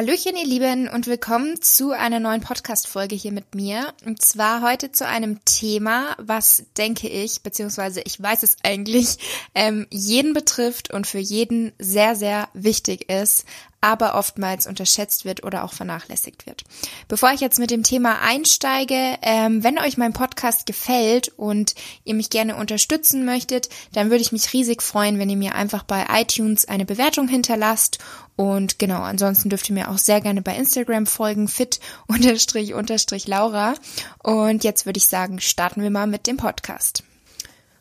Hallöchen, ihr Lieben, und willkommen zu einer neuen Podcast-Folge hier mit mir. Und zwar heute zu einem Thema, was denke ich, beziehungsweise ich weiß es eigentlich, ähm, jeden betrifft und für jeden sehr, sehr wichtig ist, aber oftmals unterschätzt wird oder auch vernachlässigt wird. Bevor ich jetzt mit dem Thema einsteige, ähm, wenn euch mein Podcast gefällt und ihr mich gerne unterstützen möchtet, dann würde ich mich riesig freuen, wenn ihr mir einfach bei iTunes eine Bewertung hinterlasst. Und genau, ansonsten dürft ihr mir auch sehr gerne bei Instagram folgen, fit unterstrich unterstrich Laura. Und jetzt würde ich sagen, starten wir mal mit dem Podcast.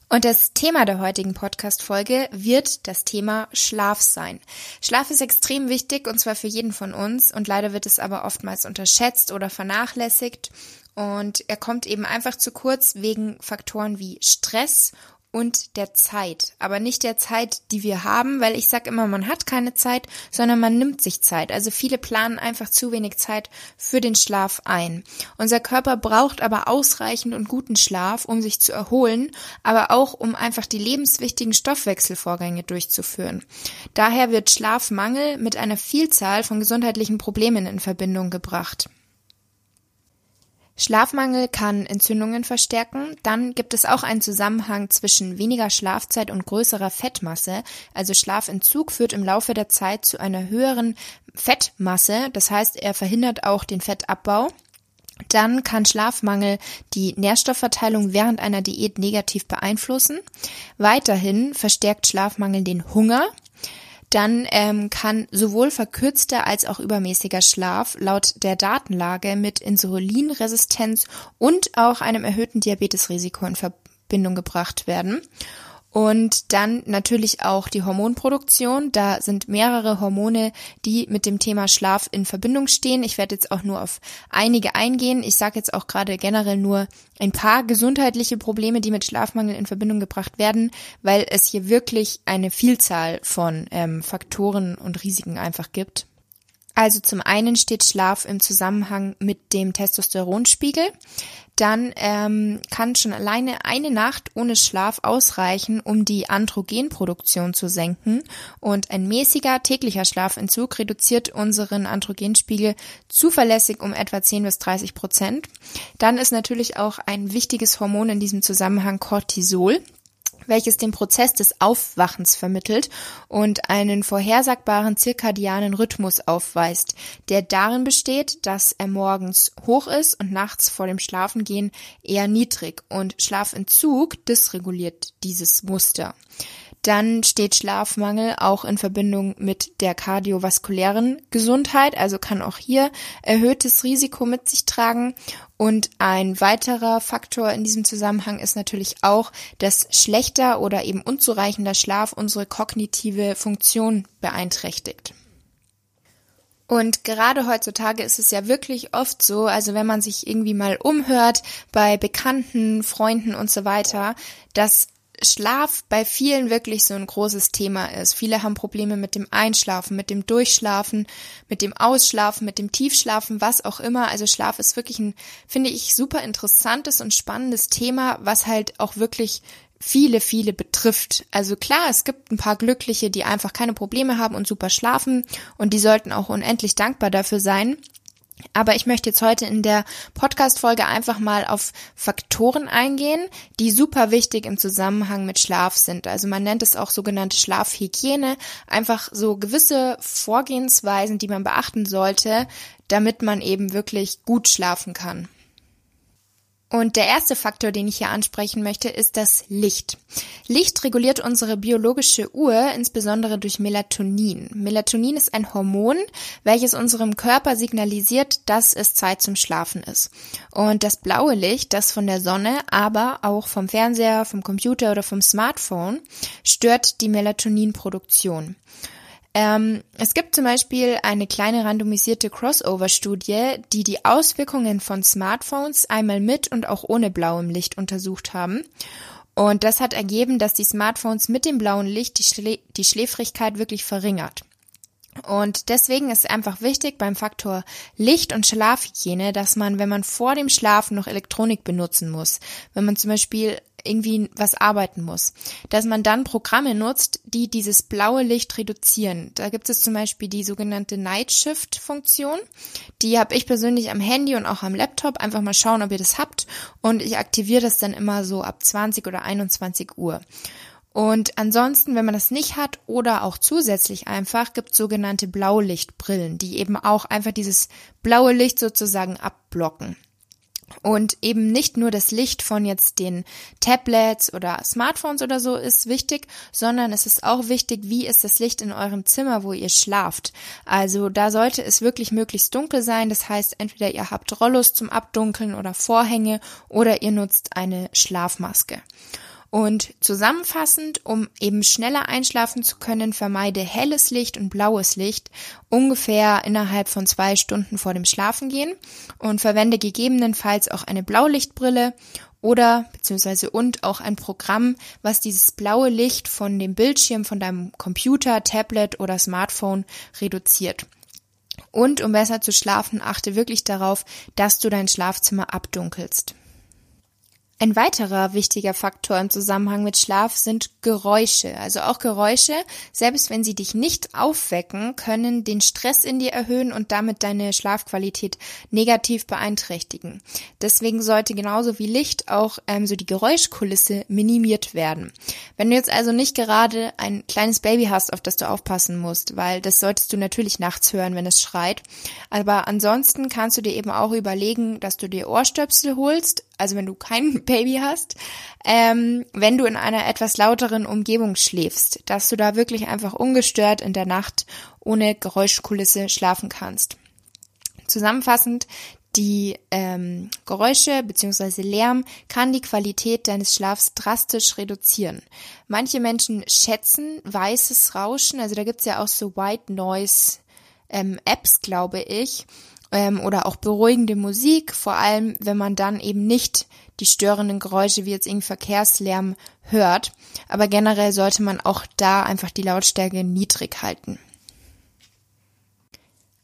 Und das Thema der heutigen Podcast-Folge wird das Thema Schlaf sein. Schlaf ist extrem wichtig und zwar für jeden von uns und leider wird es aber oftmals unterschätzt oder vernachlässigt und er kommt eben einfach zu kurz wegen Faktoren wie Stress und der Zeit, aber nicht der Zeit, die wir haben, weil ich sag immer, man hat keine Zeit, sondern man nimmt sich Zeit. Also viele planen einfach zu wenig Zeit für den Schlaf ein. Unser Körper braucht aber ausreichend und guten Schlaf, um sich zu erholen, aber auch um einfach die lebenswichtigen Stoffwechselvorgänge durchzuführen. Daher wird Schlafmangel mit einer Vielzahl von gesundheitlichen Problemen in Verbindung gebracht. Schlafmangel kann Entzündungen verstärken. Dann gibt es auch einen Zusammenhang zwischen weniger Schlafzeit und größerer Fettmasse. Also Schlafentzug führt im Laufe der Zeit zu einer höheren Fettmasse. Das heißt, er verhindert auch den Fettabbau. Dann kann Schlafmangel die Nährstoffverteilung während einer Diät negativ beeinflussen. Weiterhin verstärkt Schlafmangel den Hunger dann ähm, kann sowohl verkürzter als auch übermäßiger Schlaf laut der Datenlage mit Insulinresistenz und auch einem erhöhten Diabetesrisiko in Verbindung gebracht werden. Und dann natürlich auch die Hormonproduktion. Da sind mehrere Hormone, die mit dem Thema Schlaf in Verbindung stehen. Ich werde jetzt auch nur auf einige eingehen. Ich sage jetzt auch gerade generell nur ein paar gesundheitliche Probleme, die mit Schlafmangel in Verbindung gebracht werden, weil es hier wirklich eine Vielzahl von ähm, Faktoren und Risiken einfach gibt. Also zum einen steht Schlaf im Zusammenhang mit dem Testosteronspiegel. Dann ähm, kann schon alleine eine Nacht ohne Schlaf ausreichen, um die Androgenproduktion zu senken. Und ein mäßiger täglicher Schlafentzug reduziert unseren Androgenspiegel zuverlässig um etwa 10 bis 30 Prozent. Dann ist natürlich auch ein wichtiges Hormon in diesem Zusammenhang Cortisol welches den Prozess des Aufwachens vermittelt und einen vorhersagbaren zirkadianen Rhythmus aufweist, der darin besteht, dass er morgens hoch ist und nachts vor dem Schlafengehen eher niedrig und Schlafentzug dysreguliert dieses Muster. Dann steht Schlafmangel auch in Verbindung mit der kardiovaskulären Gesundheit, also kann auch hier erhöhtes Risiko mit sich tragen. Und ein weiterer Faktor in diesem Zusammenhang ist natürlich auch, dass schlechter oder eben unzureichender Schlaf unsere kognitive Funktion beeinträchtigt. Und gerade heutzutage ist es ja wirklich oft so, also wenn man sich irgendwie mal umhört bei Bekannten, Freunden und so weiter, dass Schlaf bei vielen wirklich so ein großes Thema ist. Viele haben Probleme mit dem Einschlafen, mit dem Durchschlafen, mit dem Ausschlafen, mit dem Tiefschlafen, was auch immer. Also Schlaf ist wirklich ein, finde ich, super interessantes und spannendes Thema, was halt auch wirklich viele, viele betrifft. Also klar, es gibt ein paar Glückliche, die einfach keine Probleme haben und super schlafen und die sollten auch unendlich dankbar dafür sein. Aber ich möchte jetzt heute in der Podcast-Folge einfach mal auf Faktoren eingehen, die super wichtig im Zusammenhang mit Schlaf sind. Also man nennt es auch sogenannte Schlafhygiene. Einfach so gewisse Vorgehensweisen, die man beachten sollte, damit man eben wirklich gut schlafen kann. Und der erste Faktor, den ich hier ansprechen möchte, ist das Licht. Licht reguliert unsere biologische Uhr, insbesondere durch Melatonin. Melatonin ist ein Hormon, welches unserem Körper signalisiert, dass es Zeit zum Schlafen ist. Und das blaue Licht, das von der Sonne, aber auch vom Fernseher, vom Computer oder vom Smartphone, stört die Melatoninproduktion. Ähm, es gibt zum Beispiel eine kleine randomisierte Crossover-Studie, die die Auswirkungen von Smartphones einmal mit und auch ohne blauem Licht untersucht haben. Und das hat ergeben, dass die Smartphones mit dem blauen Licht die, Schlä die Schläfrigkeit wirklich verringert. Und deswegen ist einfach wichtig beim Faktor Licht- und Schlafhygiene, dass man, wenn man vor dem Schlafen noch Elektronik benutzen muss, wenn man zum Beispiel irgendwie was arbeiten muss, dass man dann Programme nutzt, die dieses blaue Licht reduzieren. Da gibt es zum Beispiel die sogenannte Night Shift Funktion. Die habe ich persönlich am Handy und auch am Laptop. Einfach mal schauen, ob ihr das habt. Und ich aktiviere das dann immer so ab 20 oder 21 Uhr. Und ansonsten, wenn man das nicht hat oder auch zusätzlich einfach, gibt sogenannte Blaulichtbrillen, die eben auch einfach dieses blaue Licht sozusagen abblocken. Und eben nicht nur das Licht von jetzt den Tablets oder Smartphones oder so ist wichtig, sondern es ist auch wichtig, wie ist das Licht in eurem Zimmer, wo ihr schlaft. Also da sollte es wirklich möglichst dunkel sein. Das heißt, entweder ihr habt Rollos zum Abdunkeln oder Vorhänge oder ihr nutzt eine Schlafmaske. Und zusammenfassend, um eben schneller einschlafen zu können, vermeide helles Licht und blaues Licht ungefähr innerhalb von zwei Stunden vor dem Schlafengehen und verwende gegebenenfalls auch eine Blaulichtbrille oder beziehungsweise und auch ein Programm, was dieses blaue Licht von dem Bildschirm von deinem Computer, Tablet oder Smartphone reduziert. Und um besser zu schlafen, achte wirklich darauf, dass du dein Schlafzimmer abdunkelst. Ein weiterer wichtiger Faktor im Zusammenhang mit Schlaf sind Geräusche. Also auch Geräusche, selbst wenn sie dich nicht aufwecken, können den Stress in dir erhöhen und damit deine Schlafqualität negativ beeinträchtigen. Deswegen sollte genauso wie Licht auch ähm, so die Geräuschkulisse minimiert werden. Wenn du jetzt also nicht gerade ein kleines Baby hast, auf das du aufpassen musst, weil das solltest du natürlich nachts hören, wenn es schreit. Aber ansonsten kannst du dir eben auch überlegen, dass du dir Ohrstöpsel holst, also wenn du kein Baby hast, ähm, wenn du in einer etwas lauteren Umgebung schläfst, dass du da wirklich einfach ungestört in der Nacht ohne Geräuschkulisse schlafen kannst. Zusammenfassend, die ähm, Geräusche bzw. Lärm kann die Qualität deines Schlafs drastisch reduzieren. Manche Menschen schätzen weißes Rauschen, also da gibt's ja auch so White Noise ähm, Apps, glaube ich, ähm, oder auch beruhigende Musik, vor allem wenn man dann eben nicht die störenden Geräusche wie jetzt irgendwie Verkehrslärm hört. Aber generell sollte man auch da einfach die Lautstärke niedrig halten.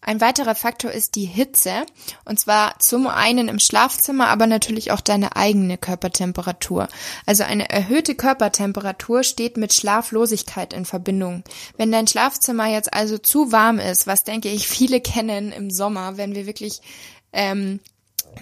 Ein weiterer Faktor ist die Hitze. Und zwar zum einen im Schlafzimmer, aber natürlich auch deine eigene Körpertemperatur. Also eine erhöhte Körpertemperatur steht mit Schlaflosigkeit in Verbindung. Wenn dein Schlafzimmer jetzt also zu warm ist, was denke ich viele kennen im Sommer, wenn wir wirklich ähm,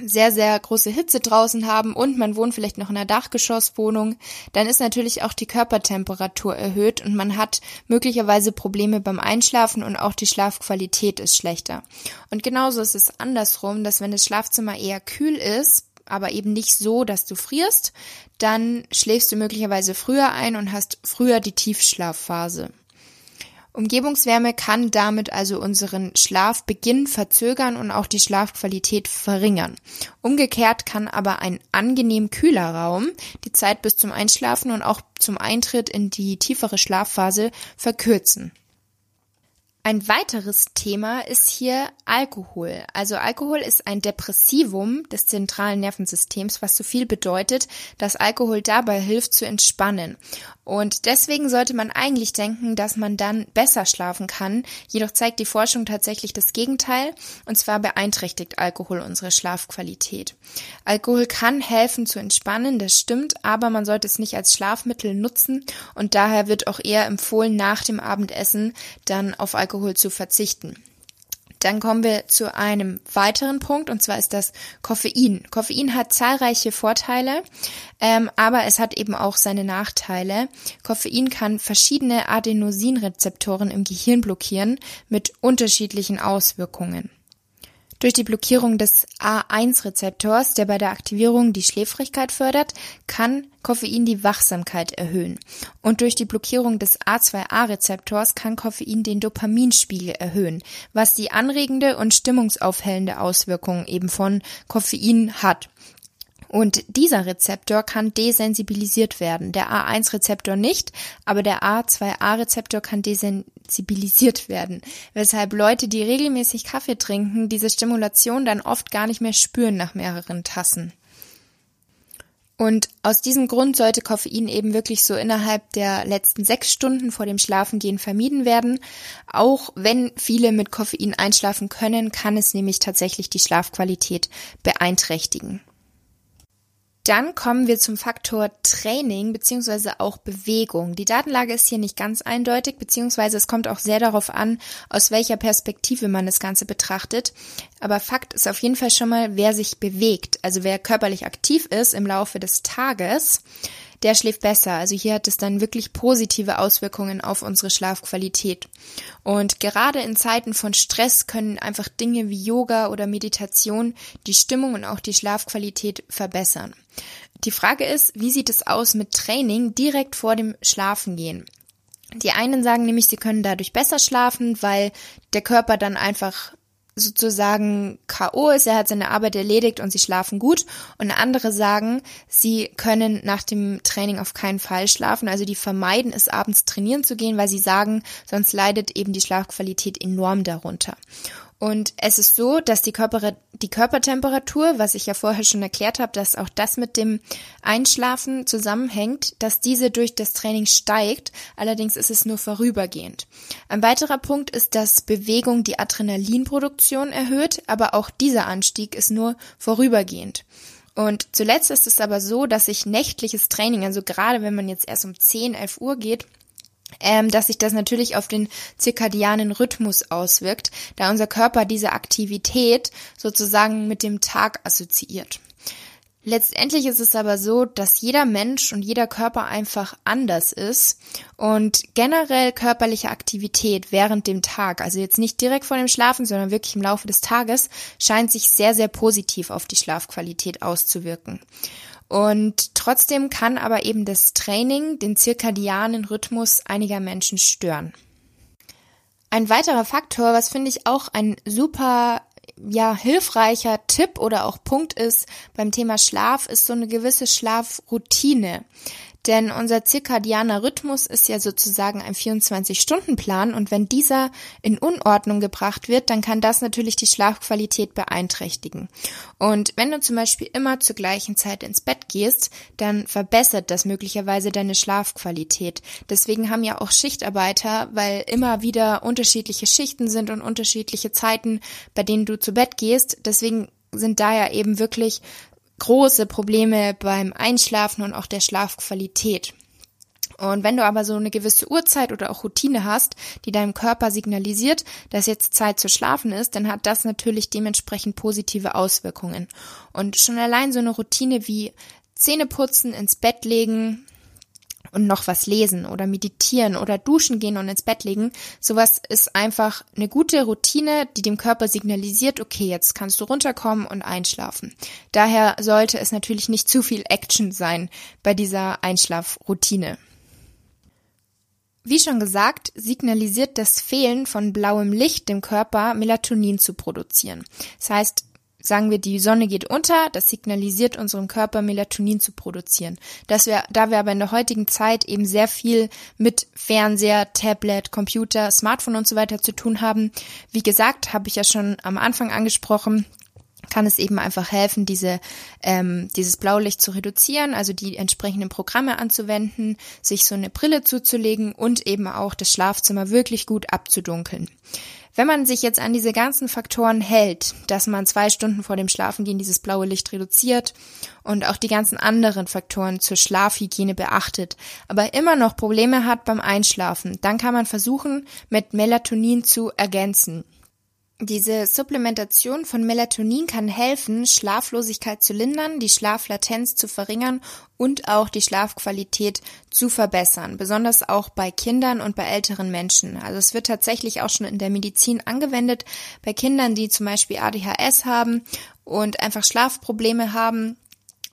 sehr, sehr große Hitze draußen haben und man wohnt vielleicht noch in einer Dachgeschosswohnung, dann ist natürlich auch die Körpertemperatur erhöht und man hat möglicherweise Probleme beim Einschlafen und auch die Schlafqualität ist schlechter. Und genauso ist es andersrum, dass wenn das Schlafzimmer eher kühl ist, aber eben nicht so, dass du frierst, dann schläfst du möglicherweise früher ein und hast früher die Tiefschlafphase. Umgebungswärme kann damit also unseren Schlafbeginn verzögern und auch die Schlafqualität verringern. Umgekehrt kann aber ein angenehm kühler Raum die Zeit bis zum Einschlafen und auch zum Eintritt in die tiefere Schlafphase verkürzen. Ein weiteres Thema ist hier Alkohol. Also Alkohol ist ein Depressivum des zentralen Nervensystems, was so viel bedeutet, dass Alkohol dabei hilft zu entspannen. Und deswegen sollte man eigentlich denken, dass man dann besser schlafen kann. Jedoch zeigt die Forschung tatsächlich das Gegenteil. Und zwar beeinträchtigt Alkohol unsere Schlafqualität. Alkohol kann helfen zu entspannen, das stimmt, aber man sollte es nicht als Schlafmittel nutzen. Und daher wird auch eher empfohlen, nach dem Abendessen dann auf Alkohol zu verzichten. Dann kommen wir zu einem weiteren Punkt und zwar ist das Koffein. Koffein hat zahlreiche Vorteile, ähm, aber es hat eben auch seine Nachteile. Koffein kann verschiedene Adenosinrezeptoren im Gehirn blockieren mit unterschiedlichen Auswirkungen. Durch die Blockierung des A1-Rezeptors, der bei der Aktivierung die Schläfrigkeit fördert, kann Koffein die Wachsamkeit erhöhen. Und durch die Blockierung des A2A-Rezeptors kann Koffein den Dopaminspiegel erhöhen, was die anregende und stimmungsaufhellende Auswirkung eben von Koffein hat. Und dieser Rezeptor kann desensibilisiert werden. Der A1-Rezeptor nicht, aber der A2A-Rezeptor kann desensibilisiert werden. Weshalb Leute, die regelmäßig Kaffee trinken, diese Stimulation dann oft gar nicht mehr spüren nach mehreren Tassen. Und aus diesem Grund sollte Koffein eben wirklich so innerhalb der letzten sechs Stunden vor dem Schlafengehen vermieden werden. Auch wenn viele mit Koffein einschlafen können, kann es nämlich tatsächlich die Schlafqualität beeinträchtigen. Dann kommen wir zum Faktor Training beziehungsweise auch Bewegung. Die Datenlage ist hier nicht ganz eindeutig, beziehungsweise es kommt auch sehr darauf an, aus welcher Perspektive man das Ganze betrachtet. Aber Fakt ist auf jeden Fall schon mal, wer sich bewegt, also wer körperlich aktiv ist im Laufe des Tages, der schläft besser. Also hier hat es dann wirklich positive Auswirkungen auf unsere Schlafqualität. Und gerade in Zeiten von Stress können einfach Dinge wie Yoga oder Meditation die Stimmung und auch die Schlafqualität verbessern. Die Frage ist, wie sieht es aus mit Training direkt vor dem Schlafengehen? Die einen sagen nämlich, sie können dadurch besser schlafen, weil der Körper dann einfach sozusagen K.O. ist, er hat seine Arbeit erledigt und sie schlafen gut. Und andere sagen, sie können nach dem Training auf keinen Fall schlafen. Also die vermeiden es, abends trainieren zu gehen, weil sie sagen, sonst leidet eben die Schlafqualität enorm darunter. Und es ist so, dass die, Körper, die Körpertemperatur, was ich ja vorher schon erklärt habe, dass auch das mit dem Einschlafen zusammenhängt, dass diese durch das Training steigt. Allerdings ist es nur vorübergehend. Ein weiterer Punkt ist, dass Bewegung die Adrenalinproduktion erhöht, aber auch dieser Anstieg ist nur vorübergehend. Und zuletzt ist es aber so, dass sich nächtliches Training, also gerade wenn man jetzt erst um 10, 11 Uhr geht, ähm, dass sich das natürlich auf den zirkadianen Rhythmus auswirkt, da unser Körper diese Aktivität sozusagen mit dem Tag assoziiert. Letztendlich ist es aber so, dass jeder Mensch und jeder Körper einfach anders ist und generell körperliche Aktivität während dem Tag, also jetzt nicht direkt vor dem Schlafen, sondern wirklich im Laufe des Tages, scheint sich sehr, sehr positiv auf die Schlafqualität auszuwirken. Und trotzdem kann aber eben das Training den zirkadianen Rhythmus einiger Menschen stören. Ein weiterer Faktor, was finde ich auch ein super ja, hilfreicher Tipp oder auch Punkt ist beim Thema Schlaf, ist so eine gewisse Schlafroutine. Denn unser zirkadianer Rhythmus ist ja sozusagen ein 24-Stunden-Plan und wenn dieser in Unordnung gebracht wird, dann kann das natürlich die Schlafqualität beeinträchtigen. Und wenn du zum Beispiel immer zur gleichen Zeit ins Bett gehst, dann verbessert das möglicherweise deine Schlafqualität. Deswegen haben ja auch Schichtarbeiter, weil immer wieder unterschiedliche Schichten sind und unterschiedliche Zeiten, bei denen du zu Bett gehst. Deswegen sind da ja eben wirklich große Probleme beim Einschlafen und auch der Schlafqualität. Und wenn du aber so eine gewisse Uhrzeit oder auch Routine hast, die deinem Körper signalisiert, dass jetzt Zeit zu schlafen ist, dann hat das natürlich dementsprechend positive Auswirkungen. Und schon allein so eine Routine wie Zähne putzen, ins Bett legen, und noch was lesen oder meditieren oder duschen gehen und ins Bett legen. Sowas ist einfach eine gute Routine, die dem Körper signalisiert, okay, jetzt kannst du runterkommen und einschlafen. Daher sollte es natürlich nicht zu viel Action sein bei dieser Einschlafroutine. Wie schon gesagt, signalisiert das Fehlen von blauem Licht dem Körper, Melatonin zu produzieren. Das heißt, sagen wir, die Sonne geht unter, das signalisiert unserem Körper Melatonin zu produzieren. Dass wir, da wir aber in der heutigen Zeit eben sehr viel mit Fernseher, Tablet, Computer, Smartphone und so weiter zu tun haben, wie gesagt, habe ich ja schon am Anfang angesprochen, kann es eben einfach helfen, diese, ähm, dieses Blaulicht zu reduzieren, also die entsprechenden Programme anzuwenden, sich so eine Brille zuzulegen und eben auch das Schlafzimmer wirklich gut abzudunkeln. Wenn man sich jetzt an diese ganzen Faktoren hält, dass man zwei Stunden vor dem Schlafengehen dieses blaue Licht reduziert und auch die ganzen anderen Faktoren zur Schlafhygiene beachtet, aber immer noch Probleme hat beim Einschlafen, dann kann man versuchen, mit Melatonin zu ergänzen. Diese Supplementation von Melatonin kann helfen, Schlaflosigkeit zu lindern, die Schlaflatenz zu verringern und auch die Schlafqualität zu verbessern, besonders auch bei Kindern und bei älteren Menschen. Also es wird tatsächlich auch schon in der Medizin angewendet bei Kindern, die zum Beispiel ADHS haben und einfach Schlafprobleme haben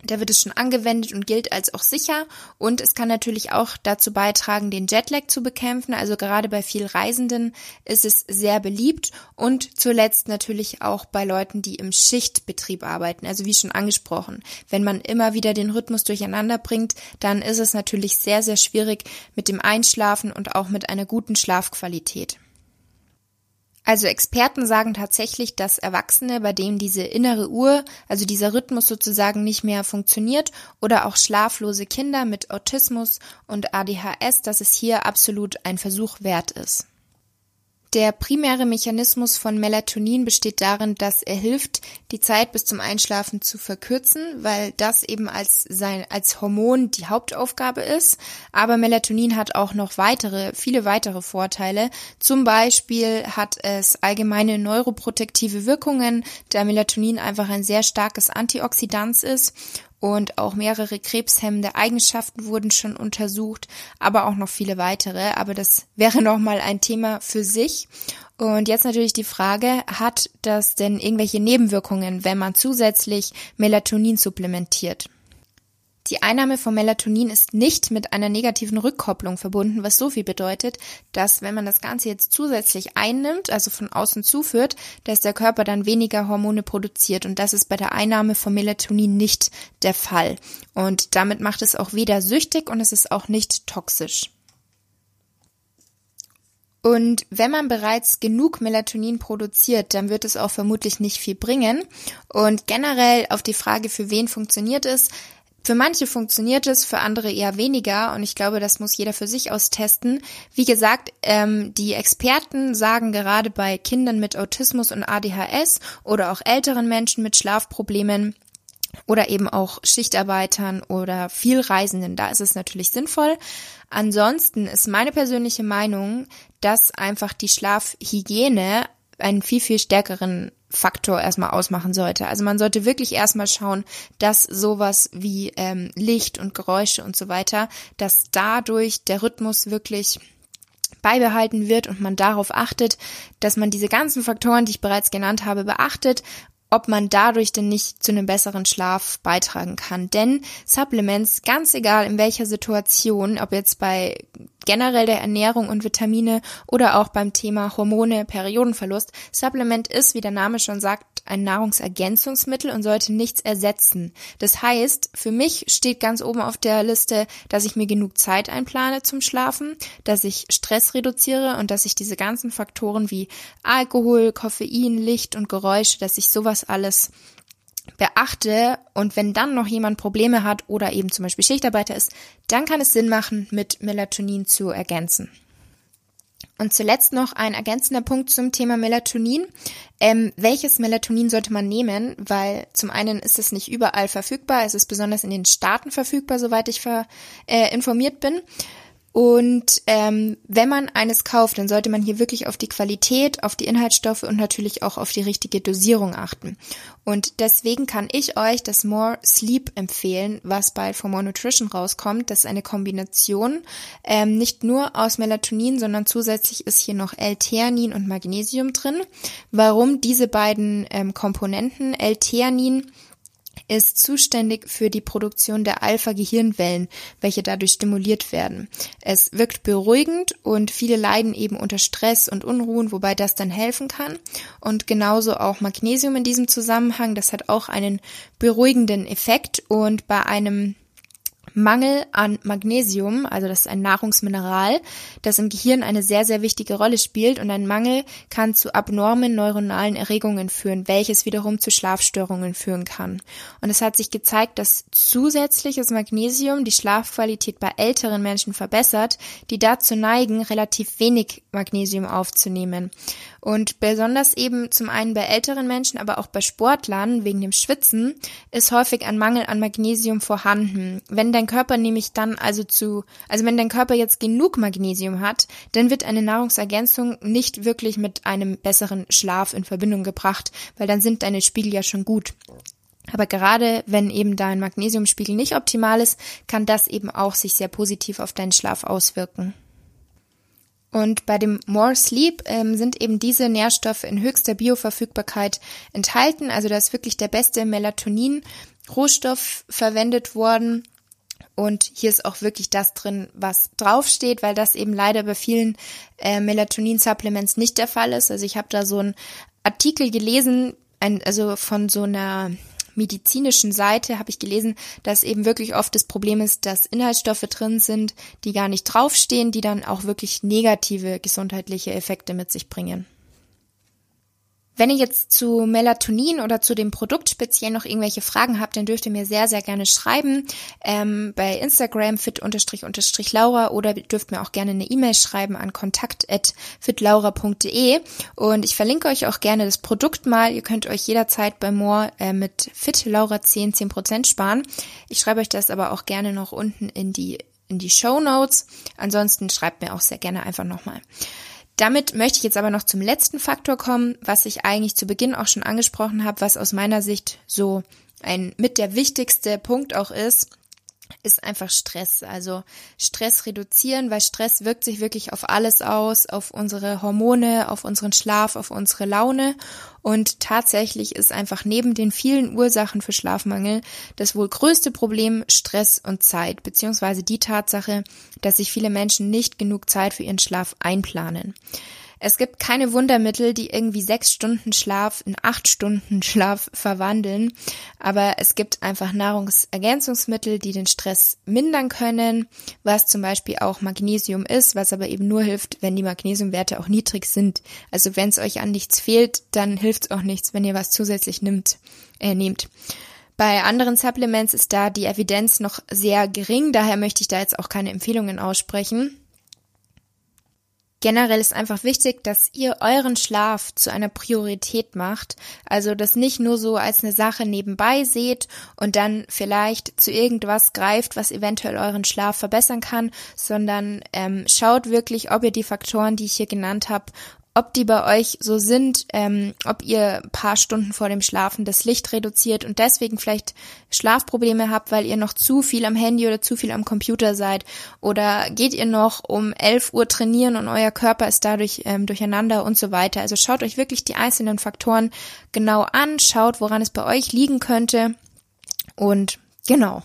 da wird es schon angewendet und gilt als auch sicher. Und es kann natürlich auch dazu beitragen, den Jetlag zu bekämpfen. Also gerade bei viel Reisenden ist es sehr beliebt. Und zuletzt natürlich auch bei Leuten, die im Schichtbetrieb arbeiten. Also wie schon angesprochen, wenn man immer wieder den Rhythmus durcheinander bringt, dann ist es natürlich sehr, sehr schwierig mit dem Einschlafen und auch mit einer guten Schlafqualität. Also Experten sagen tatsächlich, dass Erwachsene, bei denen diese innere Uhr, also dieser Rhythmus sozusagen nicht mehr funktioniert, oder auch schlaflose Kinder mit Autismus und ADHS, dass es hier absolut ein Versuch wert ist. Der primäre Mechanismus von Melatonin besteht darin, dass er hilft, die Zeit bis zum Einschlafen zu verkürzen, weil das eben als sein, als Hormon die Hauptaufgabe ist. Aber Melatonin hat auch noch weitere, viele weitere Vorteile. Zum Beispiel hat es allgemeine neuroprotektive Wirkungen, da Melatonin einfach ein sehr starkes Antioxidant ist und auch mehrere krebshemmende Eigenschaften wurden schon untersucht, aber auch noch viele weitere. Aber das wäre nochmal ein Thema für sich. Und jetzt natürlich die Frage, hat das denn irgendwelche Nebenwirkungen, wenn man zusätzlich Melatonin supplementiert? Die Einnahme von Melatonin ist nicht mit einer negativen Rückkopplung verbunden, was so viel bedeutet, dass wenn man das Ganze jetzt zusätzlich einnimmt, also von außen zuführt, dass der Körper dann weniger Hormone produziert und das ist bei der Einnahme von Melatonin nicht der Fall. Und damit macht es auch weder süchtig und es ist auch nicht toxisch. Und wenn man bereits genug Melatonin produziert, dann wird es auch vermutlich nicht viel bringen. Und generell auf die Frage, für wen funktioniert es, für manche funktioniert es, für andere eher weniger und ich glaube, das muss jeder für sich austesten. Wie gesagt, ähm, die Experten sagen gerade bei Kindern mit Autismus und ADHS oder auch älteren Menschen mit Schlafproblemen oder eben auch Schichtarbeitern oder Vielreisenden, da ist es natürlich sinnvoll. Ansonsten ist meine persönliche Meinung, dass einfach die Schlafhygiene einen viel, viel stärkeren Faktor erstmal ausmachen sollte. Also man sollte wirklich erstmal schauen, dass sowas wie ähm, Licht und Geräusche und so weiter, dass dadurch der Rhythmus wirklich beibehalten wird und man darauf achtet, dass man diese ganzen Faktoren, die ich bereits genannt habe, beachtet ob man dadurch denn nicht zu einem besseren Schlaf beitragen kann. Denn Supplements, ganz egal in welcher Situation, ob jetzt bei generell der Ernährung und Vitamine oder auch beim Thema Hormone, Periodenverlust. Supplement ist, wie der Name schon sagt, ein Nahrungsergänzungsmittel und sollte nichts ersetzen. Das heißt, für mich steht ganz oben auf der Liste, dass ich mir genug Zeit einplane zum Schlafen, dass ich Stress reduziere und dass ich diese ganzen Faktoren wie Alkohol, Koffein, Licht und Geräusche, dass ich sowas alles beachte und wenn dann noch jemand Probleme hat oder eben zum Beispiel Schichtarbeiter ist, dann kann es Sinn machen, mit Melatonin zu ergänzen. Und zuletzt noch ein ergänzender Punkt zum Thema Melatonin. Ähm, welches Melatonin sollte man nehmen? Weil zum einen ist es nicht überall verfügbar, es ist besonders in den Staaten verfügbar, soweit ich ver, äh, informiert bin. Und ähm, wenn man eines kauft, dann sollte man hier wirklich auf die Qualität, auf die Inhaltsstoffe und natürlich auch auf die richtige Dosierung achten. Und deswegen kann ich euch das More Sleep empfehlen, was bei For More Nutrition rauskommt. Das ist eine Kombination ähm, nicht nur aus Melatonin, sondern zusätzlich ist hier noch L-Theanin und Magnesium drin. Warum diese beiden ähm, Komponenten L-Theanin ist zuständig für die Produktion der Alpha-Gehirnwellen, welche dadurch stimuliert werden. Es wirkt beruhigend und viele leiden eben unter Stress und Unruhen, wobei das dann helfen kann. Und genauso auch Magnesium in diesem Zusammenhang, das hat auch einen beruhigenden Effekt und bei einem Mangel an Magnesium, also das ist ein Nahrungsmineral, das im Gehirn eine sehr, sehr wichtige Rolle spielt und ein Mangel kann zu abnormen neuronalen Erregungen führen, welches wiederum zu Schlafstörungen führen kann. Und es hat sich gezeigt, dass zusätzliches Magnesium die Schlafqualität bei älteren Menschen verbessert, die dazu neigen, relativ wenig Magnesium aufzunehmen. Und besonders eben zum einen bei älteren Menschen, aber auch bei Sportlern wegen dem Schwitzen ist häufig ein Mangel an Magnesium vorhanden. Wenn dein Körper nämlich dann also zu, also wenn dein Körper jetzt genug Magnesium hat, dann wird eine Nahrungsergänzung nicht wirklich mit einem besseren Schlaf in Verbindung gebracht, weil dann sind deine Spiegel ja schon gut. Aber gerade wenn eben dein Magnesiumspiegel nicht optimal ist, kann das eben auch sich sehr positiv auf deinen Schlaf auswirken. Und bei dem More Sleep ähm, sind eben diese Nährstoffe in höchster Bioverfügbarkeit enthalten. Also da ist wirklich der beste Melatonin-Rohstoff verwendet worden. Und hier ist auch wirklich das drin, was draufsteht, weil das eben leider bei vielen äh, Melatonin-Supplements nicht der Fall ist. Also ich habe da so einen Artikel gelesen, ein, also von so einer medizinischen Seite habe ich gelesen, dass eben wirklich oft das Problem ist, dass Inhaltsstoffe drin sind, die gar nicht draufstehen, die dann auch wirklich negative gesundheitliche Effekte mit sich bringen. Wenn ihr jetzt zu Melatonin oder zu dem Produkt speziell noch irgendwelche Fragen habt, dann dürft ihr mir sehr, sehr gerne schreiben ähm, bei Instagram fit-laura oder dürft mir auch gerne eine E-Mail schreiben an kontakt.fitlaura.de und ich verlinke euch auch gerne das Produkt mal. Ihr könnt euch jederzeit bei More äh, mit FitLaura 10 10% sparen. Ich schreibe euch das aber auch gerne noch unten in die in die Show Notes. Ansonsten schreibt mir auch sehr gerne einfach nochmal. Damit möchte ich jetzt aber noch zum letzten Faktor kommen, was ich eigentlich zu Beginn auch schon angesprochen habe, was aus meiner Sicht so ein mit der wichtigste Punkt auch ist ist einfach Stress. Also Stress reduzieren, weil Stress wirkt sich wirklich auf alles aus, auf unsere Hormone, auf unseren Schlaf, auf unsere Laune. Und tatsächlich ist einfach neben den vielen Ursachen für Schlafmangel das wohl größte Problem Stress und Zeit, beziehungsweise die Tatsache, dass sich viele Menschen nicht genug Zeit für ihren Schlaf einplanen. Es gibt keine Wundermittel, die irgendwie sechs Stunden Schlaf in acht Stunden Schlaf verwandeln, aber es gibt einfach Nahrungsergänzungsmittel, die den Stress mindern können, was zum Beispiel auch Magnesium ist, was aber eben nur hilft, wenn die Magnesiumwerte auch niedrig sind. Also wenn es euch an nichts fehlt, dann hilft es auch nichts, wenn ihr was zusätzlich nimmt, äh, nehmt. Bei anderen Supplements ist da die Evidenz noch sehr gering, daher möchte ich da jetzt auch keine Empfehlungen aussprechen. Generell ist einfach wichtig, dass ihr euren Schlaf zu einer Priorität macht. Also das nicht nur so als eine Sache nebenbei seht und dann vielleicht zu irgendwas greift, was eventuell euren Schlaf verbessern kann, sondern ähm, schaut wirklich, ob ihr die Faktoren, die ich hier genannt habe, ob die bei euch so sind, ähm, ob ihr paar Stunden vor dem Schlafen das Licht reduziert und deswegen vielleicht Schlafprobleme habt, weil ihr noch zu viel am Handy oder zu viel am Computer seid oder geht ihr noch um 11 Uhr trainieren und euer Körper ist dadurch ähm, durcheinander und so weiter. Also schaut euch wirklich die einzelnen Faktoren genau an, schaut, woran es bei euch liegen könnte und genau.